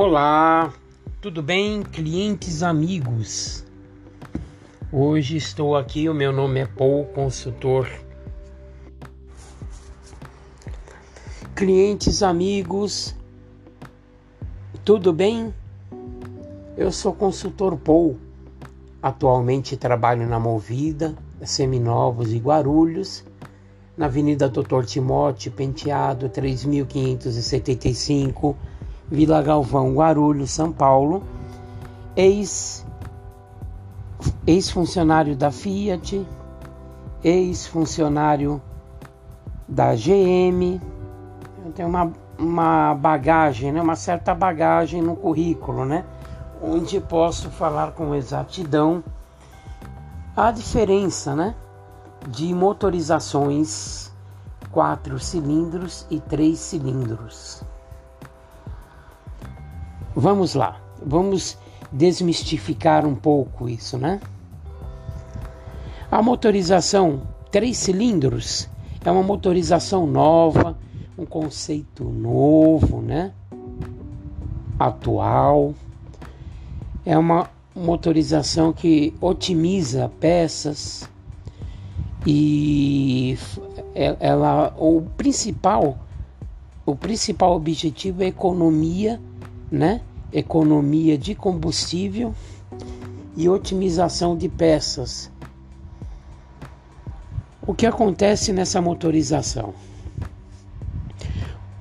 Olá, tudo bem, clientes amigos? Hoje estou aqui, o meu nome é Paul, consultor. Clientes amigos, tudo bem? Eu sou consultor Paul. Atualmente trabalho na Movida, Seminovos e Guarulhos, na Avenida Doutor Timóteo Penteado, 3575 Vila Galvão, Guarulhos, São Paulo, ex ex-funcionário da Fiat, ex-funcionário da GM. Tenho uma, uma bagagem, né? uma certa bagagem no currículo, né? onde posso falar com exatidão a diferença né? de motorizações quatro cilindros e três cilindros. Vamos lá, vamos desmistificar um pouco isso, né? A motorização três cilindros é uma motorização nova, um conceito novo, né? Atual. É uma motorização que otimiza peças e ela o principal o principal objetivo é economia, né? Economia de combustível e otimização de peças. O que acontece nessa motorização?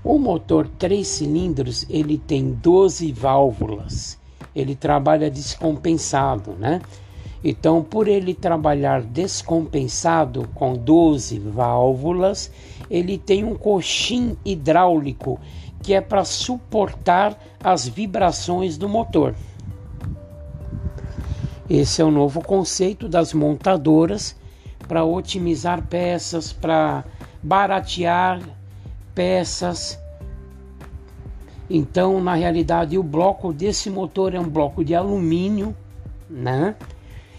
O motor 3 cilindros, ele tem 12 válvulas. Ele trabalha descompensado, né? Então, por ele trabalhar descompensado com 12 válvulas, ele tem um coxim hidráulico que é para suportar as vibrações do motor. Esse é o novo conceito das montadoras para otimizar peças, para baratear peças. Então, na realidade, o bloco desse motor é um bloco de alumínio, né?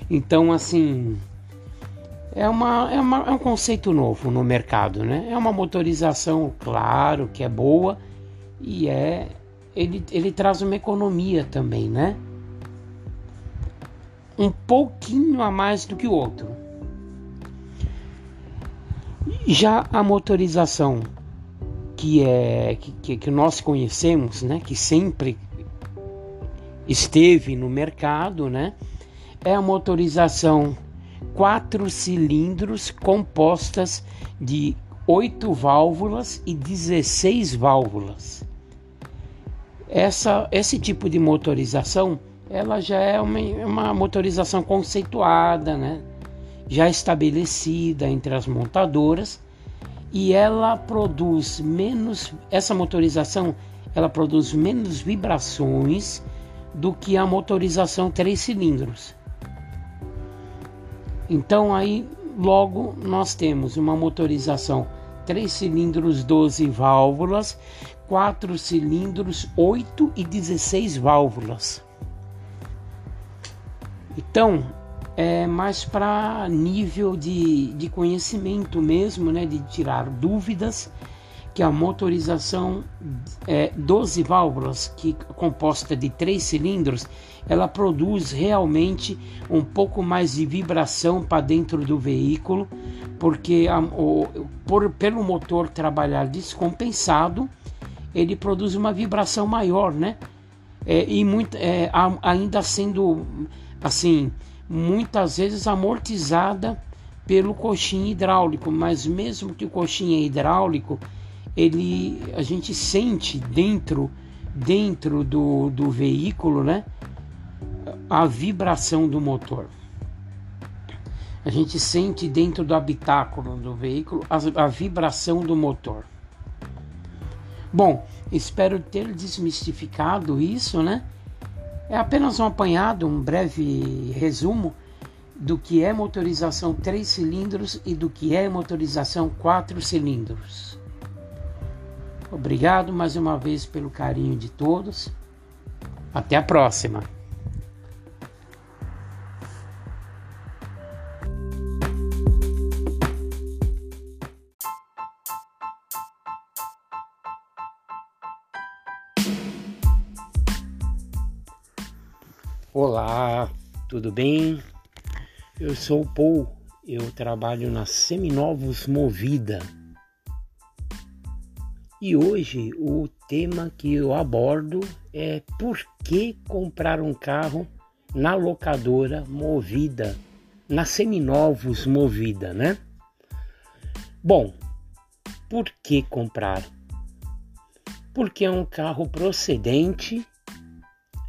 Então, assim, é, uma, é, uma, é um conceito novo no mercado, né? É uma motorização, claro, que é boa, e é ele, ele traz uma economia também, né? Um pouquinho a mais do que o outro. Já a motorização que é que, que nós conhecemos, né, que sempre esteve no mercado, né, é a motorização quatro cilindros compostas de oito válvulas e 16 válvulas. Essa, esse tipo de motorização, ela já é uma, uma motorização conceituada, né? já estabelecida entre as montadoras e ela produz menos, essa motorização, ela produz menos vibrações do que a motorização três cilindros. Então aí logo nós temos uma motorização 3 cilindros 12 válvulas, 4 cilindros 8 e 16 válvulas. Então, é mais para nível de, de conhecimento mesmo, né, de tirar dúvidas, que a motorização é, 12 válvulas, que composta de 3 cilindros, ela produz realmente um pouco mais de vibração para dentro do veículo, porque a, o, por, pelo motor trabalhar descompensado, ele produz uma vibração maior, né? É, e muito, é, ainda sendo assim, muitas vezes amortizada pelo coxim hidráulico, mas mesmo que o coxim é hidráulico, ele a gente sente dentro dentro do, do veículo, né? A vibração do motor. A gente sente dentro do habitáculo do veículo a, a vibração do motor. Bom, espero ter desmistificado isso, né? É apenas um apanhado, um breve resumo do que é motorização 3 cilindros e do que é motorização 4 cilindros. Obrigado mais uma vez pelo carinho de todos. Até a próxima! Olá, tudo bem? Eu sou o Paul, eu trabalho na Seminovos Movida. E hoje o tema que eu abordo é por que comprar um carro na locadora Movida, na Seminovos Movida, né? Bom, por que comprar? Porque é um carro procedente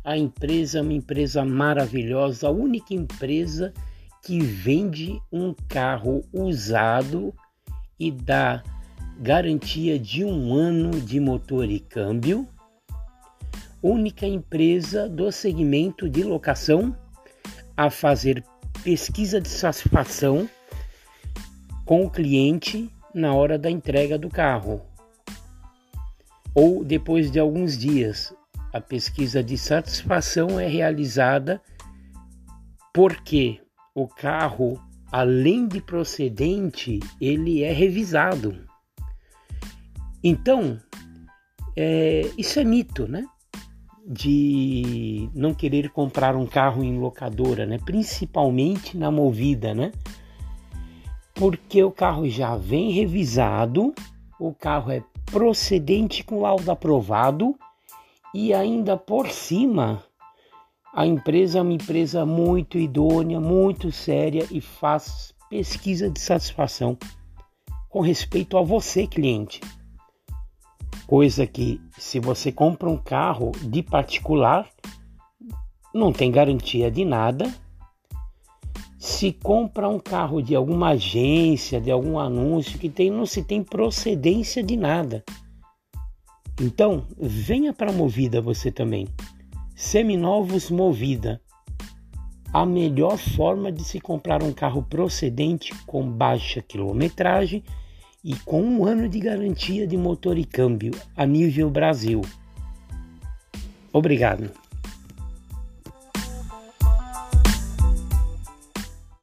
a empresa é uma empresa maravilhosa, a única empresa que vende um carro usado e dá garantia de um ano de motor e câmbio. Única empresa do segmento de locação a fazer pesquisa de satisfação com o cliente na hora da entrega do carro ou depois de alguns dias, a pesquisa de satisfação é realizada porque o carro, além de procedente, ele é revisado. Então, é, isso é mito, né? De não querer comprar um carro em locadora, né? Principalmente na movida, né? Porque o carro já vem revisado, o carro é procedente com laudo aprovado e ainda por cima a empresa é uma empresa muito idônea, muito séria e faz pesquisa de satisfação com respeito a você, cliente. Coisa que, se você compra um carro de particular, não tem garantia de nada. Se compra um carro de alguma agência, de algum anúncio que tem, não se tem procedência de nada. Então, venha para a Movida você também. Seminovos Movida. A melhor forma de se comprar um carro procedente com baixa quilometragem e com um ano de garantia de motor e câmbio a nível Brasil. Obrigado.